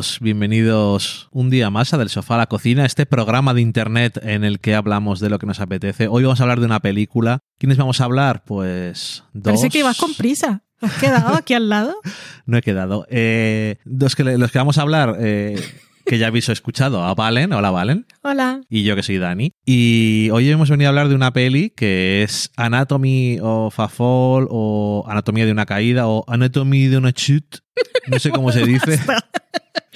Todos, bienvenidos un día más a Del Sofá a la Cocina, este programa de internet en el que hablamos de lo que nos apetece. Hoy vamos a hablar de una película. ¿Quiénes vamos a hablar? Pues dos. Parece que ibas con prisa. ¿Has quedado aquí al lado? no he quedado. Eh, los, que, los que vamos a hablar, eh, que ya habéis escuchado, a Valen. Hola, Valen. Hola. Y yo que soy Dani. Y hoy hemos venido a hablar de una peli que es Anatomy of a Fall o Anatomía de una caída o Anatomy de una chute. No sé cómo se dice.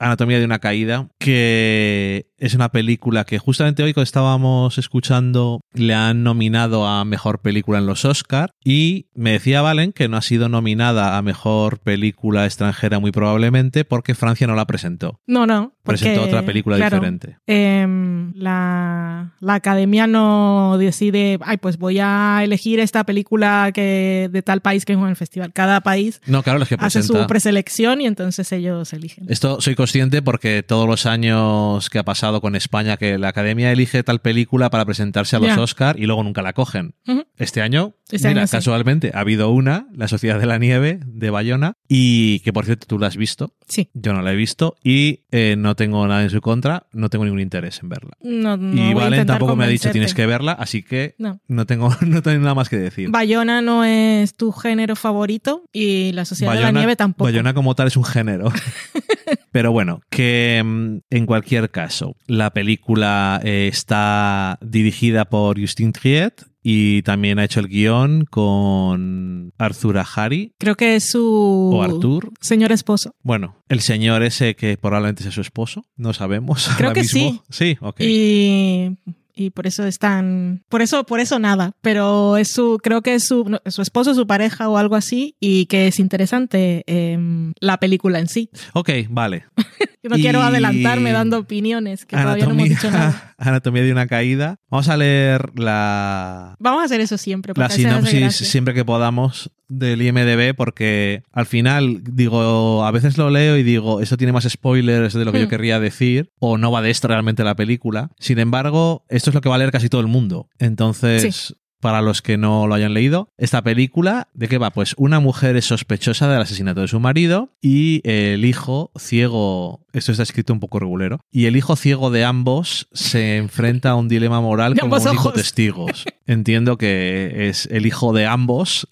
Anatomía de una caída, que es una película que justamente hoy que estábamos escuchando le han nominado a Mejor Película en los Oscar y me decía Valen que no ha sido nominada a Mejor Película extranjera muy probablemente porque Francia no la presentó. No, no. presentó otra película diferente. Em, la, la, academia no decide, ay, pues voy a elegir esta película que de tal país que es en el festival. Cada país no, claro, que hace su preselección y entonces ellos eligen. Esto soy consciente porque todos los años que ha pasado con España que la academia elige tal película para presentarse a los Oscar y luego nunca la cogen. Este año, este mira, casualmente ha habido una, La Sociedad de la Nieve de Bayona, y que por cierto tú la has visto. Sí. Yo no la he visto y eh, no tengo nada en su contra, no tengo ningún interés en verla. No, y Valen tampoco me ha dicho tienes que verla, así que no, no tengo, no tengo nada más que decir. Bayona no es tu género favorito y La Sociedad de la Nieve tampoco. Bayona como tal es un género. Pero bueno, que mm, en cualquier caso, la película eh, está dirigida por Justin Triet y también ha hecho el guion con Arthur Ahari. Creo que es su o Arthur. señor esposo. Bueno, el señor ese que probablemente sea su esposo, no sabemos. Creo que sí. Sí, ok. Y y por eso están, por eso, por eso nada, pero es su, creo que es su, su esposo, su pareja o algo así y que es interesante em, la película en sí. Ok, vale. Yo no quiero adelantarme dando opiniones, que todavía no hemos dicho nada. Anatomía de una caída. Vamos a leer la... Vamos a hacer eso siempre. La sinopsis siempre que podamos del IMDB porque al final digo, a veces lo leo y digo, eso tiene más spoilers de lo que yo hmm. querría decir o no va de esto realmente la película. Sin embargo, esto es lo que va a leer casi todo el mundo. Entonces, para los que no lo hayan leído, esta película, ¿de qué va? Pues una mujer es sospechosa del asesinato de su marido y el hijo ciego, esto está escrito un poco regulero, y el hijo ciego de ambos se enfrenta a un dilema moral como único testigos. Entiendo que es el hijo de ambos,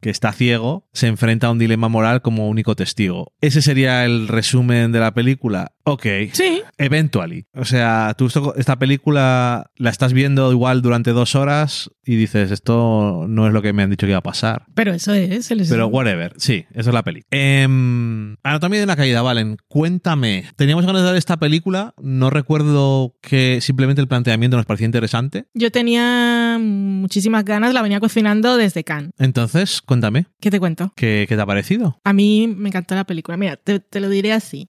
que está ciego, se enfrenta a un dilema moral como único testigo. Ese sería el resumen de la película. Ok. Sí. Eventually. O sea, tú esta película la estás viendo igual durante dos horas y dices, esto no es lo que me han dicho que iba a pasar. Pero eso es. El Pero whatever. Sí, eso es la peli. Em, Anatomía de una caída, Valen. Cuéntame. Teníamos ganas de ver esta película. No recuerdo que simplemente el planteamiento nos parecía interesante. Yo tenía muchísimas ganas. La venía cocinando desde Cannes. Entonces, cuéntame. ¿Qué te cuento? ¿Qué, te ha parecido? A mí me encantó la película. Mira, te, lo diré así.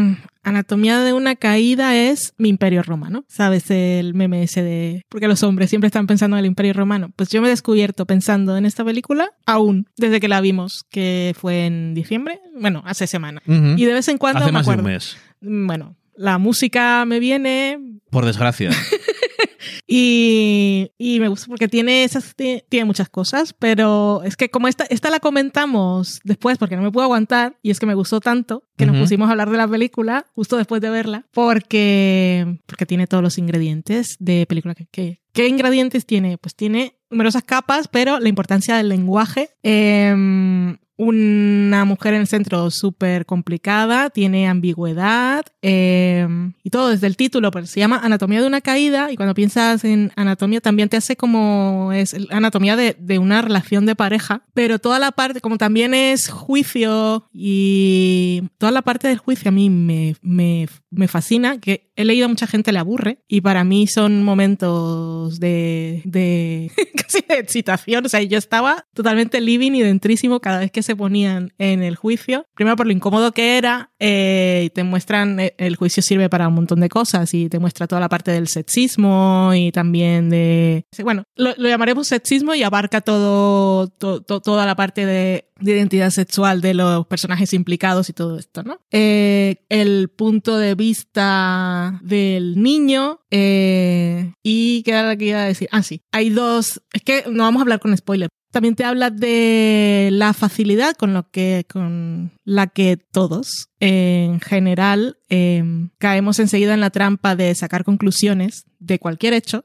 Mmm Anatomía de una caída es mi imperio romano. ¿Sabes? El meme ese de... Porque los hombres siempre están pensando en el imperio romano. Pues yo me he descubierto pensando en esta película aún, desde que la vimos, que fue en diciembre. Bueno, hace semana. Y de vez en cuando... Hace me más de un mes. Bueno, la música me viene... Por desgracia. Y, me gusta porque tiene esas tiene muchas cosas, pero es que como esta, esta la comentamos después porque no me puedo aguantar y es que me gustó tanto que nos pusimos a hablar de la película justo después de verla porque, porque tiene todos los ingredientes de película que, ¿Qué ingredientes tiene? Pues tiene numerosas capas, pero la importancia del lenguaje. Eh, una mujer en el centro súper complicada, tiene ambigüedad em, y todo desde el título, pero se llama Anatomía de una caída y cuando piensas en anatomía también te hace como es anatomía de, de una relación de pareja, pero toda la parte, como también es juicio y toda la parte del juicio a mí me, me, me fascina, que he leído a mucha gente le aburre y para mí son momentos de, de casi de excitación, o sea, yo estaba totalmente living y dentrísimo cada vez que se ponían en el juicio. Primero por lo incómodo que era, eh, y te muestran, eh, el juicio sirve para un montón de cosas y te muestra toda la parte del sexismo y también de, bueno, lo, llamaremos sexismo y abarca todo, toda la parte de, identidad sexual de los personajes implicados y todo esto, Eh, el punto de vista del niño y qué era lo que iba a decir. Ah, sí. Hay dos, es que no vamos a hablar con spoiler, También te habla de la facilidad con lo que con la que todos en general em, caemos enseguida en la trampa de sacar conclusiones de cualquier hecho.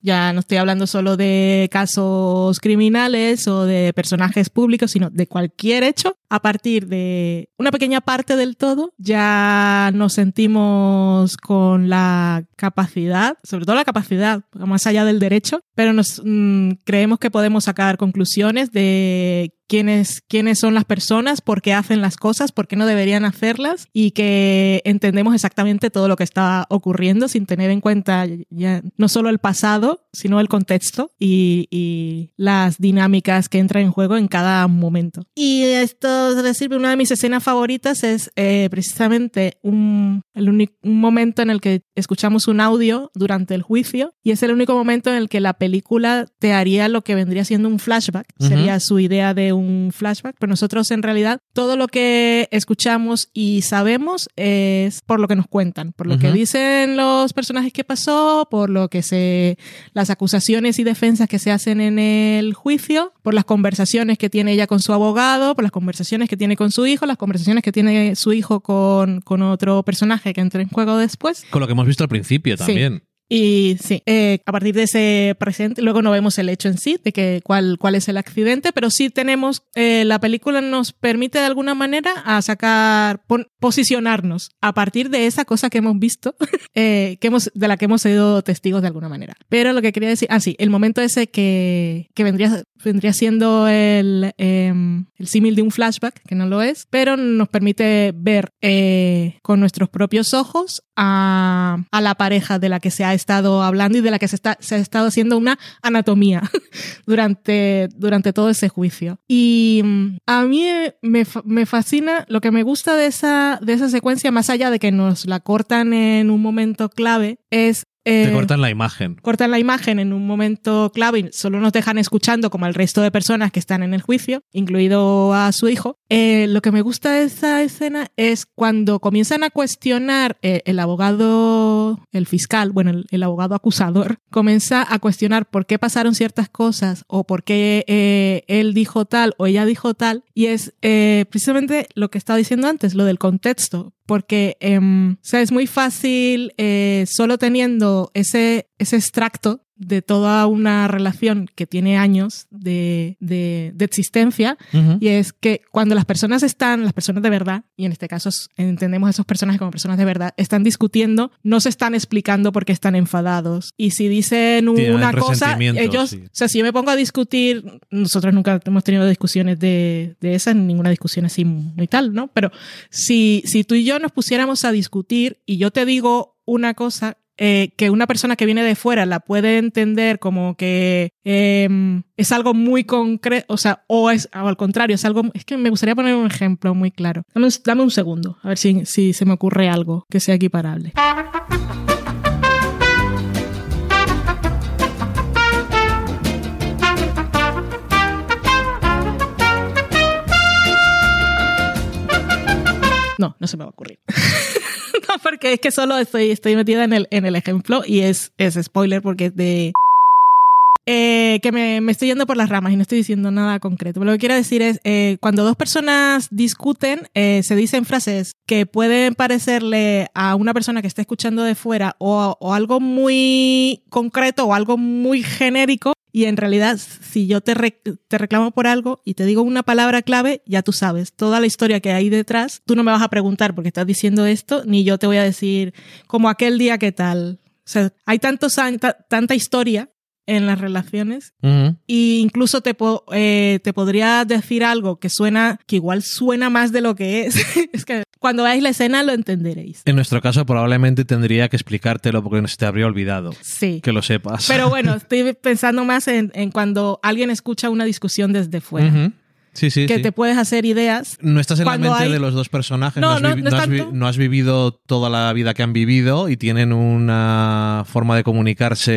Ya no estoy hablando solo de casos criminales o de personajes públicos, sino de cualquier hecho. A partir de una pequeña parte del todo, ya nos sentimos con la capacidad, sobre todo la capacidad, más allá del derecho, pero nos mm, creemos que podemos sacar conclusiones de quiénes, quiénes son las personas, por qué hacen las cosas, por qué no deberían hacerlas y que entendemos exactamente todo lo que está ocurriendo sin tener en cuenta ya no solo el pasado, sino el contexto y, y las dinámicas que entran en juego en cada momento. Y esto es decir, una de mis escenas favoritas es eh, precisamente un, el un momento en el que escuchamos un audio durante el juicio y es el único momento en el que la película te haría lo que vendría siendo un flashback. Sería su idea de un flashback, pero nosotros en realidad todo lo que escuchamos y sabemos es por lo que nos cuentan, por lo que dicen los personajes que pasó, por lo que se las acusaciones y defensas que se hacen en el juicio, por las conversaciones que tiene ella con su abogado, por las conversaciones que tiene con su hijo, las conversaciones que tiene su hijo con, con otro personaje que entra en juego después. Con lo que hemos visto al principio también. Y sí, eh, a partir de ese presente, luego no vemos el hecho en sí, de que cuál, cuál es el accidente, pero sí tenemos, eh, la película nos permite de alguna manera a sacar, posicionarnos a partir de esa cosa que hemos visto, eh, que hemos, de la que hemos sido testigos de alguna manera. Pero lo que quería decir, ah, sí, el momento ese que, que vendría, vendría siendo el, em, el símil de un flashback, que no lo es, pero nos permite ver con nuestros propios ojos a, a la pareja de la que se ha estado hablando y de la que se, está, se ha estado haciendo una anatomía durante, durante todo ese juicio. Y mm, a mí me, me, fascina, lo que me gusta de esa, de esa secuencia, más allá de que nos la cortan en un momento clave, es te eh, cortan la imagen. Cortan la imagen en un momento clave y solo nos dejan escuchando como el resto de personas que están en el juicio, incluido a su hijo. Eh, lo que me gusta de esa escena es cuando comienzan a cuestionar eh, el abogado, el fiscal, bueno, el, abogado acusador, comienza a cuestionar por qué pasaron ciertas cosas o por qué él dijo tal o ella dijo tal. Y es precisamente lo que estaba diciendo antes, lo del contexto porque em, sea, es muy fácil eh, solo teniendo ese, ese extracto de toda una relación que tiene años de, de, existencia y es que cuando las personas están, las personas de verdad, y en este caso entendemos a esos personajes como personas de verdad, están discutiendo, no se están explicando por qué están enfadados. Y si dicen una cosa, ellos, o sea, si yo me pongo a discutir, nosotros nunca hemos tenido discusiones de, de esas, ninguna discusión así y tal, ¿no? Pero si, si tú y yo nos pusiéramos a discutir y yo te digo una cosa eh, que una persona que viene de fuera la puede entender como que em, es algo muy concreto, o sea, o es al contrario, es algo, es que me gustaría poner un ejemplo muy claro. Dame un, segundo, a ver si, si se me ocurre algo que sea equiparable. No, no se me va a ocurrir. porque es que solo estoy, estoy metida en el, en el ejemplo y es, es spoiler porque es de... Eh, que me, me, estoy yendo por las ramas y no estoy diciendo nada concreto. Lo que quiero decir es, eh, cuando dos personas discuten, eh, se dicen frases que pueden parecerle a una persona que está escuchando de fuera o, o algo muy concreto o algo muy genérico y en realidad, si yo te, te reclamo por algo y te digo una palabra clave, ya tú sabes toda la historia que hay detrás. Tú no me vas a preguntar por qué estás diciendo esto, ni yo te voy a decir como aquel día qué tal. O sea, hay tantos tanta historia en las relaciones y incluso te, eh, te podría decir algo que suena, que igual suena más de lo que es. es que cuando veáis la escena lo entenderéis. En nuestro caso probablemente tendría que explicártelo porque se te habría olvidado. Sí. Que lo sepas. Pero bueno, estoy pensando más en, en cuando alguien escucha una discusión desde fuera. Sí, sí, que sí. te puedes hacer ideas. No estás en la mente hay- de los dos personajes, No, no, has, no, has no has vivido toda la vida que han vivido y tienen una forma de comunicarse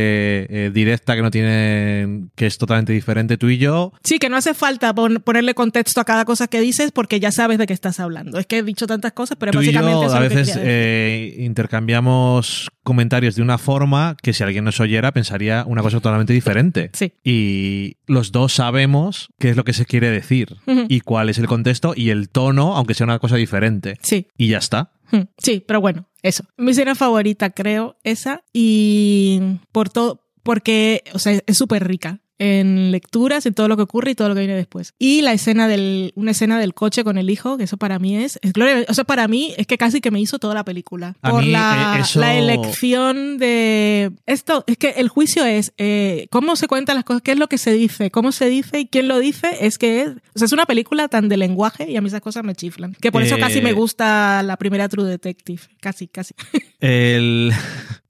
eh, directa que no tienen, que es totalmente diferente tú y yo. Sí, que no hace falta pon- ponerle contexto a cada cosa que dices porque ya sabes de qué estás hablando. Es que he dicho tantas cosas, pero Tú y básicamente yo eso a que veces eh, intercambiamos comentarios de una forma que si alguien nos oyera pensaría una cosa totalmente diferente. Sí. Y los dos sabemos qué es lo que se quiere decir Y cuál es el contexto y el tono, aunque sea una cosa diferente. Sí. Y ya está. Hmm, Sí, pero bueno, eso. Mi escena favorita, creo, esa. Y por todo, porque, o sea, es súper rica en lecturas, en todo lo que ocurre y todo lo que viene después. Y la escena del, una escena del coche con el hijo, que eso para mí es, es gloria. O sea, para mí es que casi que me hizo toda la película. A por mí, la, eh, eso- la elección de esto, es que el juicio es eh, cómo se cuentan las cosas, qué es lo que se dice, cómo se dice y quién lo dice, es que es, o sea, es una película tan de lenguaje y a mí esas cosas me chiflan. Que por eso Eh, casi me gusta la primera True Detective. Casi, casi. El,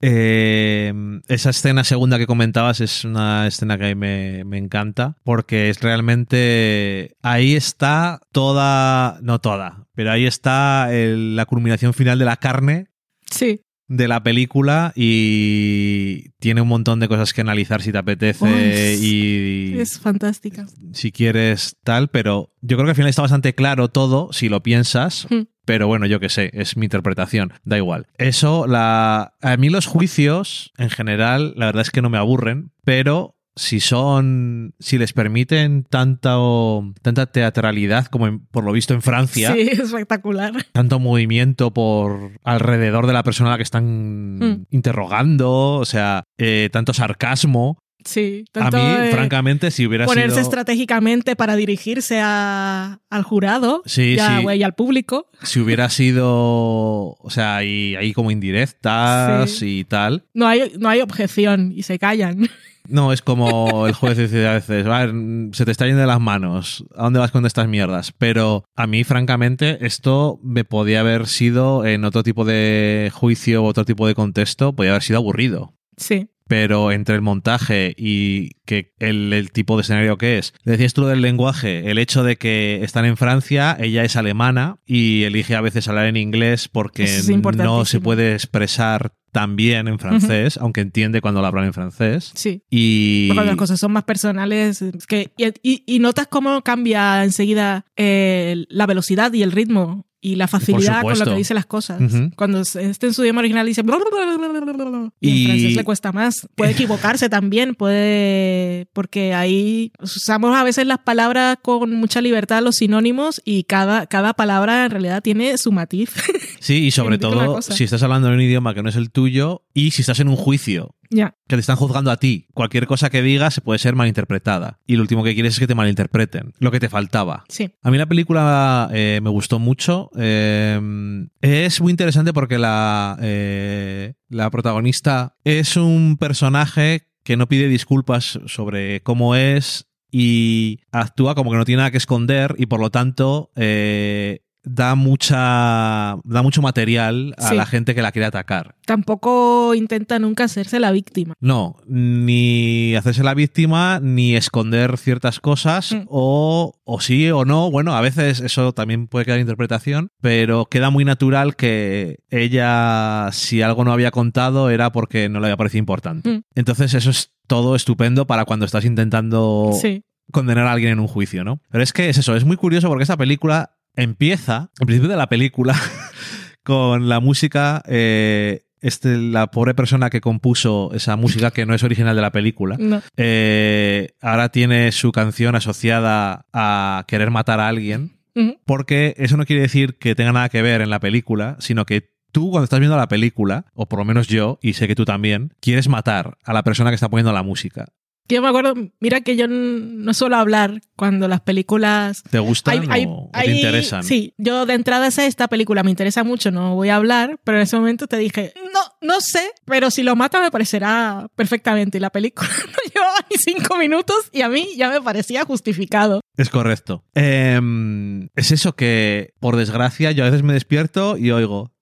esa escena segunda que comentabas es una escena que a mí me, me encanta porque es realmente ahí está toda, no toda, pero ahí está el- la culminación final de la carne Sí. de la película y tiene un montón de cosas que analizar si te apetece Oh, es- y Es fantástica. si quieres tal, pero yo creo que al final está bastante claro todo si lo piensas. Hmm. Pero bueno, yo qué sé, es mi interpretación, da igual. Eso, la, a mí los juicios, en general, la verdad es que no me aburren, pero si son, si les permiten tanta, tanta teatralidad como en- por lo visto en Francia, Sí, es espectacular. tanto movimiento por alrededor de la persona a la que están Mm. interrogando, o sea, eh, tanto sarcasmo. Sí. A Tanto mí, de francamente, si hubiera ponerse sido... estratégicamente para dirigirse a- al jurado Sí, y, a- sí. y al público. si hubiera sido, o sea, ahí, ahí como indirectas Sí. y tal. No hay, no hay objeción y se callan. No, es como el juez dice a veces, "A ver, se te está yendo de las manos, ¿a dónde vas con estas mierdas? Pero a mí, francamente, esto me podía haber sido en otro tipo de juicio, otro tipo de contexto, podía haber sido aburrido. Sí. Pero entre el montaje y que el, el tipo de escenario que es, decías tú lo del lenguaje, el hecho de que están en Francia, ella es alemana y elige a veces hablar en inglés porque es no se puede expresar tan bien en francés, aunque entiende cuando lo hablan en francés. Sí. Y Cuando las cosas son más personales, es que, y, y- y notas cómo cambia enseguida eh, la velocidad y el ritmo y la facilidad con supuesto. que dice las cosas. Ujú. Cuando esté en su idioma original dice... Y, Y- en francés le cuesta más. Puede equivocarse también, puede... Porque ahí usamos a veces las palabras con mucha libertad, los sinónimos, y cada, cada palabra en realidad tiene su matiz. sí, y sobre todo si estás hablando en un idioma que no es el tuyo y si estás en un juicio que te están juzgando a ti. Cualquier cosa que digas se puede ser malinterpretada. Y lo último que quieres es que te malinterpreten. Lo que te faltaba. Sí. A mí la película eh, me gustó mucho. Eh, es muy interesante porque la, eh, la protagonista es un personaje que no pide disculpas sobre cómo es y actúa como que no tiene nada que esconder y por lo tanto eh, da mucha da mucho material a Sí. la gente que la quiere atacar. Tampoco intenta nunca hacerse la víctima. No, ni hacerse la víctima, ni esconder ciertas cosas, Mm. o, o sí o no. Bueno, a veces eso también puede quedar interpretación, pero queda muy natural que ella, si algo no había contado, era porque no le había parecido importante. Mm. Entonces, eso es todo estupendo para cuando estás intentando Sí. condenar a alguien en un juicio, ¿no? Pero es que es eso, es muy curioso porque esta película empieza, al principio de la película, con la música. eh, este, la pobre persona que compuso esa música que no es original de la película, No. eh, ahora tiene su canción asociada a querer matar a alguien, porque eso no quiere decir que tenga nada que ver en la película, sino que tú cuando estás viendo la película, o por lo menos yo, y sé que tú también, quieres matar a la persona que está poniendo la música. Yo me acuerdo, mira que yo no suelo hablar cuando las películas... ¿Te gustan Hay- hay- o, hay- te interesan? Sí, yo de entrada sé, esta película me interesa mucho, no voy a hablar, pero en ese momento te dije, no, no sé, pero si lo mata me parecerá perfectamente. Y la película no llevaba ni cinco minutos y a mí ya me parecía justificado. Es correcto. Em, es eso que, por desgracia, yo a veces me despierto y oigo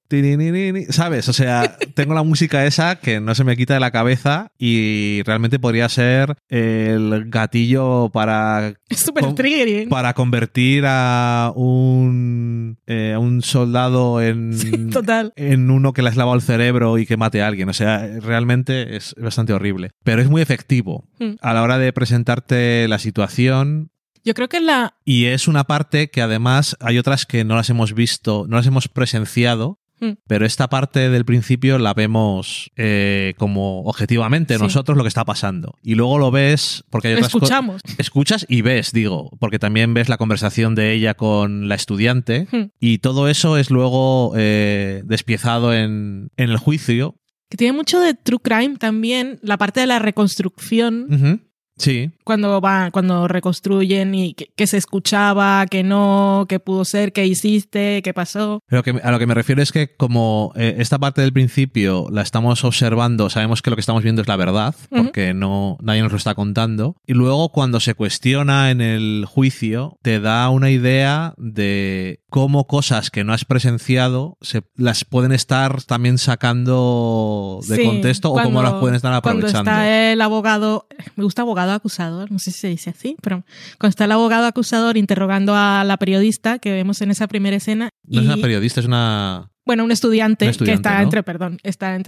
¿Sabes? O sea, tengo la música esa que no se me quita de la cabeza y realmente podría ser el gatillo para. Super triggering. Para convertir a un, eh, un soldado en. total. En uno que le has lavado el cerebro y que mate a alguien. O sea, realmente es bastante horrible. Pero es muy efectivo. Hmm. A la hora de presentarte la situación, yo creo que la... Y es una parte que además hay otras que no las hemos visto, no las hemos presenciado, hmm. pero esta parte del principio la vemos eh, como objetivamente nosotros lo que está pasando. Y luego lo ves porque hay otras Escuchamos. Escuchas y ves, digo, porque también ves la conversación de ella con la estudiante hmm. y todo eso es luego eh, despiezado en, en, el juicio. Que tiene mucho de true crime también, la parte de la reconstrucción. Sí. Cuando van, cuando reconstruyen y que, se escuchaba, que no, que pudo ser, que hiciste, qué pasó. Pero que, a lo que me refiero es que como eh, esta parte del principio la estamos observando, sabemos que lo que estamos viendo es la verdad, porque no, nadie nos lo está contando. Y luego cuando se cuestiona en el juicio, te da una idea de cómo cosas que no has presenciado se, las pueden estar también sacando de contexto o cómo las pueden estar aprovechando. Cuando está el abogado, me gusta abogado acusador, no sé si se dice así, pero cuando está el abogado acusador interrogando a la periodista que vemos en esa primera escena. No es una periodista, es una bueno, un estudiante, que está entre, perdón, está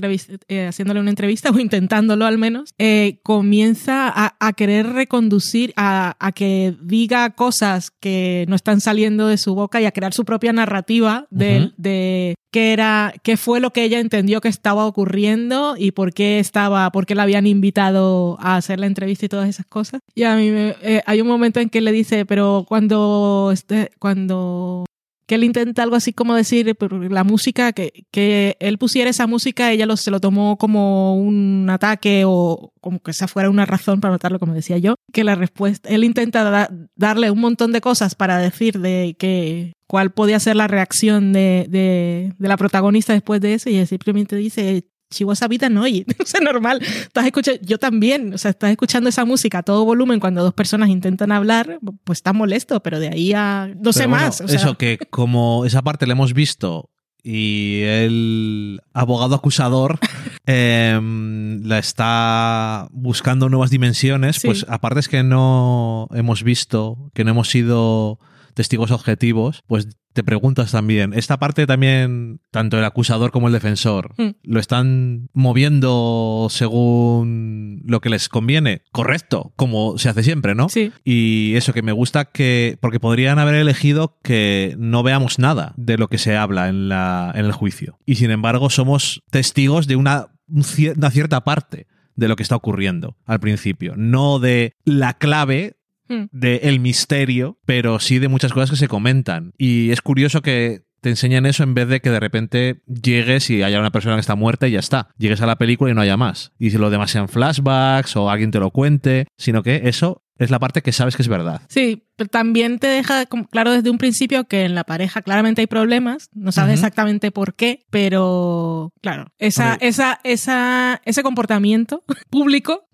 eh, haciéndole una entrevista o intentándolo al menos, eh, comienza a, querer reconducir, a, que diga cosas que no están saliendo de su boca y a crear su propia narrativa de, de qué era, qué fue lo que ella entendió que estaba ocurriendo y por qué estaba, por qué la habían invitado a hacer la entrevista y todas esas cosas. Y a mí me, eh, hay un momento en que le dice, pero cuando, este, cuando que él intenta algo así como decir, la música, que, que él pusiera esa música, ella lo, se lo tomó como un ataque o como que esa fuera una razón para matarlo, como decía yo, que la respuesta, él intenta darle un montón de cosas para decir de que cuál podía ser la reacción de, de, de la protagonista después de eso y él simplemente dice, si vos vida no oye, o sea, normal, estás escuchando, yo también, o sea, estás escuchando esa música a todo volumen cuando dos personas intentan hablar, pues está molesto, pero de ahí a no sé más. eso que como esa parte la hemos visto y el abogado acusador em, la está buscando nuevas dimensiones, pues aparte es que no hemos visto, que no hemos sido testigos objetivos, pues te preguntas también, esta parte también, tanto el acusador como el defensor, hmm. ¿lo están moviendo según lo que les conviene? Correcto, como se hace siempre, ¿no? Sí. Y eso que me gusta que, porque podrían haber elegido que no veamos nada de lo que se habla en, la, en el juicio. Y sin embargo somos testigos de una, una cierta parte de lo que está ocurriendo al principio, no de la clave Hmm. de el misterio, pero sí de muchas cosas que se comentan. Y es curioso que te enseñan eso en vez de que de repente llegues y haya una persona que está muerta y ya está. Llegues a la película y no haya más. Y si lo demás sean flashbacks o alguien te lo cuente, sino que eso es la parte que sabes que es verdad. Sí, pero también te deja claro desde un principio que en la pareja claramente hay problemas, no sabes exactamente por qué, pero claro, esa, esa, esa, ese comportamiento público,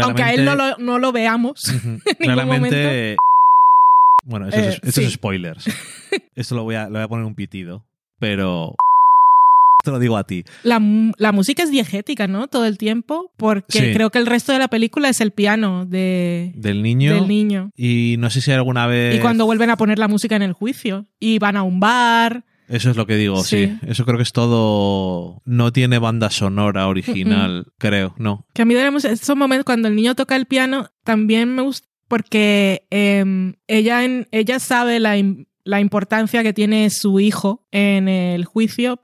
aunque a él no lo, no lo veamos, en claramente, Bueno, eso, es, eso es spoilers. Esto lo voy, a, lo voy a poner un pitido, pero te lo digo a ti. La, música es diegética, ¿no? Todo el tiempo, porque creo que el resto de la película es el piano de, del niño. Del niño. Y no sé si alguna vez... Y cuando vuelven a poner la música en el juicio. Y van a un bar. Eso es lo que digo, sí. Eso creo que es todo. No tiene banda sonora original, creo, no. Que a mí de esos momentos cuando el niño toca el piano también me gusta porque em, ella, en, ella sabe la, la importancia que tiene su hijo en el juicio.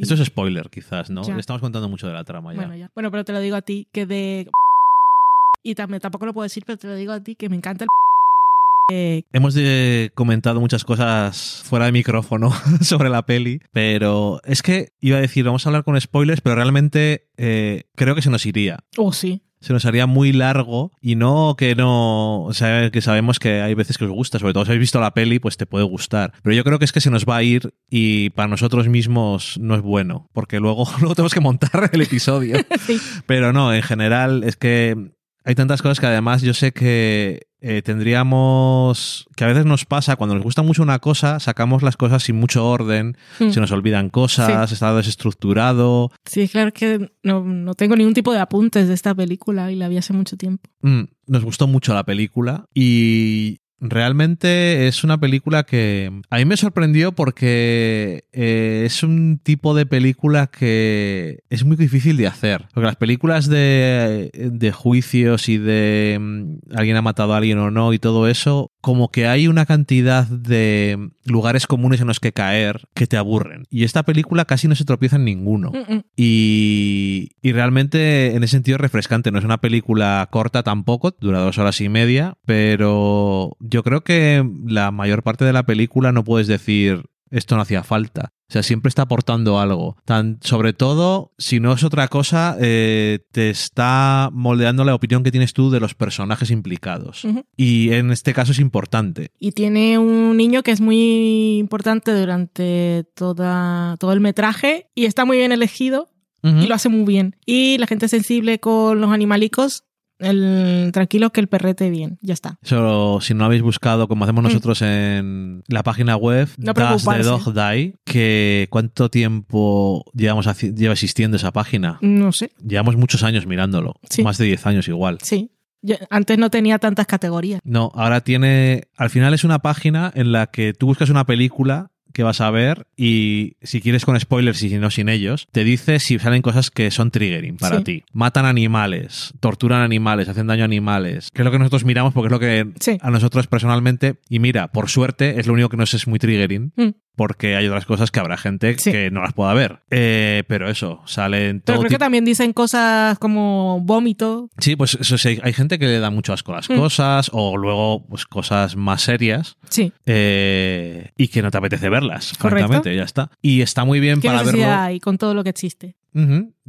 Esto es spoiler, quizás, ¿no? Le estamos contando mucho de la trama ya. Bueno, ya. Bueno, pero te lo digo a ti, que de... Y también, tampoco lo puedo decir, pero te lo digo a ti, que me encanta el... Hemos comentado muchas cosas fuera de micrófono sobre la peli, pero es que iba a decir, vamos a hablar con spoilers, pero realmente eh, creo que se nos iría. Oh, sí se nos haría muy largo y no que no, o sea, que sabemos que hay veces que os gusta, sobre todo si habéis visto la peli, pues te puede gustar. Pero yo creo que es que se nos va a ir y para nosotros mismos no es bueno, porque luego, luego tenemos que montar el episodio. Pero no, en general es que Hay tantas cosas que además yo sé que eh, tendríamos que a veces nos pasa cuando nos gusta mucho una cosa sacamos las cosas sin mucho orden Hmm. se nos olvidan cosas está desestructurado Sí, claro que no, no tengo ningún tipo de apuntes de esta película y la vi hace mucho tiempo. Mm, nos gustó mucho la película y realmente es una película que a mí me sorprendió porque eh, es un tipo de película que es muy difícil de hacer. Porque las películas de, de juicios y de mm, alguien ha matado a alguien o no y todo eso, como que hay una cantidad de lugares comunes en los que caer que te aburren. Y esta película casi no se tropieza en ninguno. Mm, mm. Y, y realmente en ese sentido es refrescante. No es una película corta tampoco, dura dos horas y media, pero yo creo que la mayor parte de la película no puedes decir esto no hacía falta. O sea, siempre está aportando algo. Tan, sobre todo, si no es otra cosa, eh, te está moldeando la opinión que tienes tú de los personajes implicados. Y en este caso es importante. Y tiene un niño que es muy importante durante toda, todo el metraje y está muy bien elegido y lo hace muy bien. Y la gente sensible con los animalicos, el, tranquilo que el perrete bien, ya está. Eso, si no habéis buscado, como hacemos nosotros en la página web, Mm. No Does the. Dog Die, que cuánto tiempo llevamos lleva existiendo esa página. No sé, Llevamos muchos años mirándolo, Sí. más de 10 años igual. sí. Yo- antes no tenía tantas categorías. No, ahora tiene, al final es una página en la que tú buscas una película que vas a ver y si quieres con spoilers y si no sin ellos, te dice si salen cosas que son triggering para Sí. ti. Matan animales, torturan animales, hacen daño a animales, que es lo que nosotros miramos porque es lo que Sí. a nosotros personalmente, y mira, por suerte es lo único que nos es muy triggering, Mm. Porque hay otras cosas que habrá gente Sí. que no las pueda ver. Eh, pero eso, salen Pero todo creo que también dicen cosas como vómito. Sí, pues eso sí, hay gente que le da mucho asco a las Mm. cosas o luego pues cosas más serias Sí. eh, y que no te apetece verlas, Correcto. francamente, ya está. Y está muy bien ¿Qué para verlo. hay con todo lo que existe?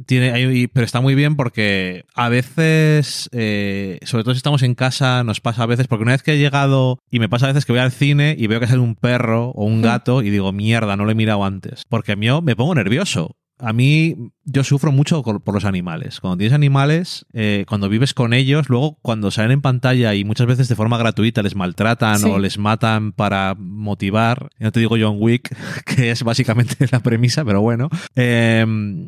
Tiene, hay- pero está muy bien porque a veces, eh, sobre todo si estamos en casa, nos pasa a veces, porque una vez que he llegado, y me pasa a veces que voy al cine y veo que sale un perro o un gato y digo, mierda, no lo he mirado antes. Porque a mí me pongo nervioso. A mí, yo sufro mucho por los animales. Cuando tienes animales, eh, cuando vives con ellos, luego cuando salen en pantalla y muchas veces de forma gratuita les maltratan Sí. o les matan para motivar, no te digo John Wick, que es básicamente la premisa, pero bueno. Eh,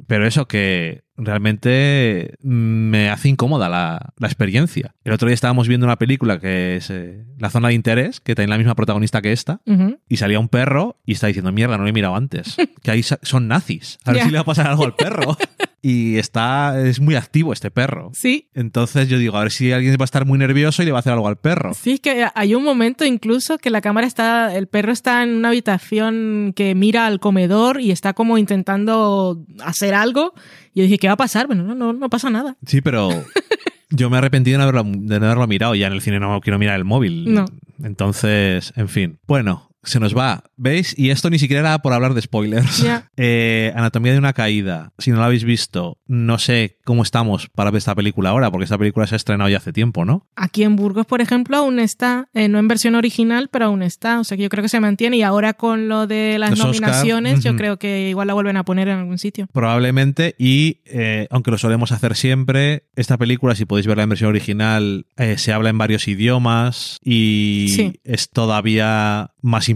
pero eso que realmente me hace incómoda la, la experiencia. El otro día estábamos viendo una película que es eh, La Zona de Interés, que tiene la misma protagonista que esta, y salía un perro y está diciendo, mierda, no lo he mirado antes. que ahí son nazis. A ver si le va a pasar algo al perro. y está, es muy activo este perro. Sí. Entonces yo digo, a ver si alguien va a estar muy nervioso y le va a hacer algo al perro. Sí, es que hay un momento incluso que la cámara está, el perro está en una habitación que mira al comedor y está como intentando hacer algo. Y yo dije, ¿qué va a pasar? Bueno, no, no, no pasa nada. Sí, pero yo me arrepentí de no haberlo, de no haberlo mirado. Ya en el cine no quiero mirar el móvil. No. Entonces, en fin. Bueno, se nos va. ¿Veis? Y esto ni siquiera era por hablar de spoilers. Ya. Eh, Anatomía de una caída. Si no la habéis visto, no sé cómo estamos para ver esta película ahora, porque esta película se ha estrenado ya hace tiempo, ¿no? Aquí en Burgos, por ejemplo, aún está, eh, no en versión original, pero aún está. O sea que yo creo que se mantiene. Y ahora con lo de las Los Oscar, nominaciones, yo ujú. creo que igual la vuelven a poner en algún sitio. Probablemente, y eh, aunque lo solemos hacer siempre, esta película, si podéis verla en versión original, eh, se habla en varios idiomas y Sí. es todavía más importante,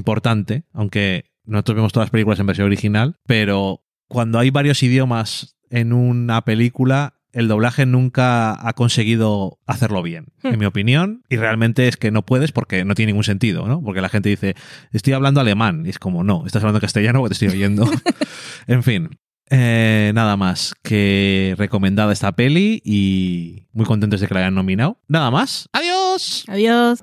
aunque nosotros vemos todas las películas en versión original, pero cuando hay varios idiomas en una película, el doblaje nunca ha conseguido hacerlo bien, Hmm. en mi opinión, y realmente es que no puedes porque no tiene ningún sentido, ¿no? Porque la gente dice, estoy hablando alemán, y es como, no, estás hablando castellano porque te estoy oyendo. en fin, eh, nada más que recomendada esta peli y muy contentos de que la hayan nominado. Nada más. ¡Adiós! Adiós.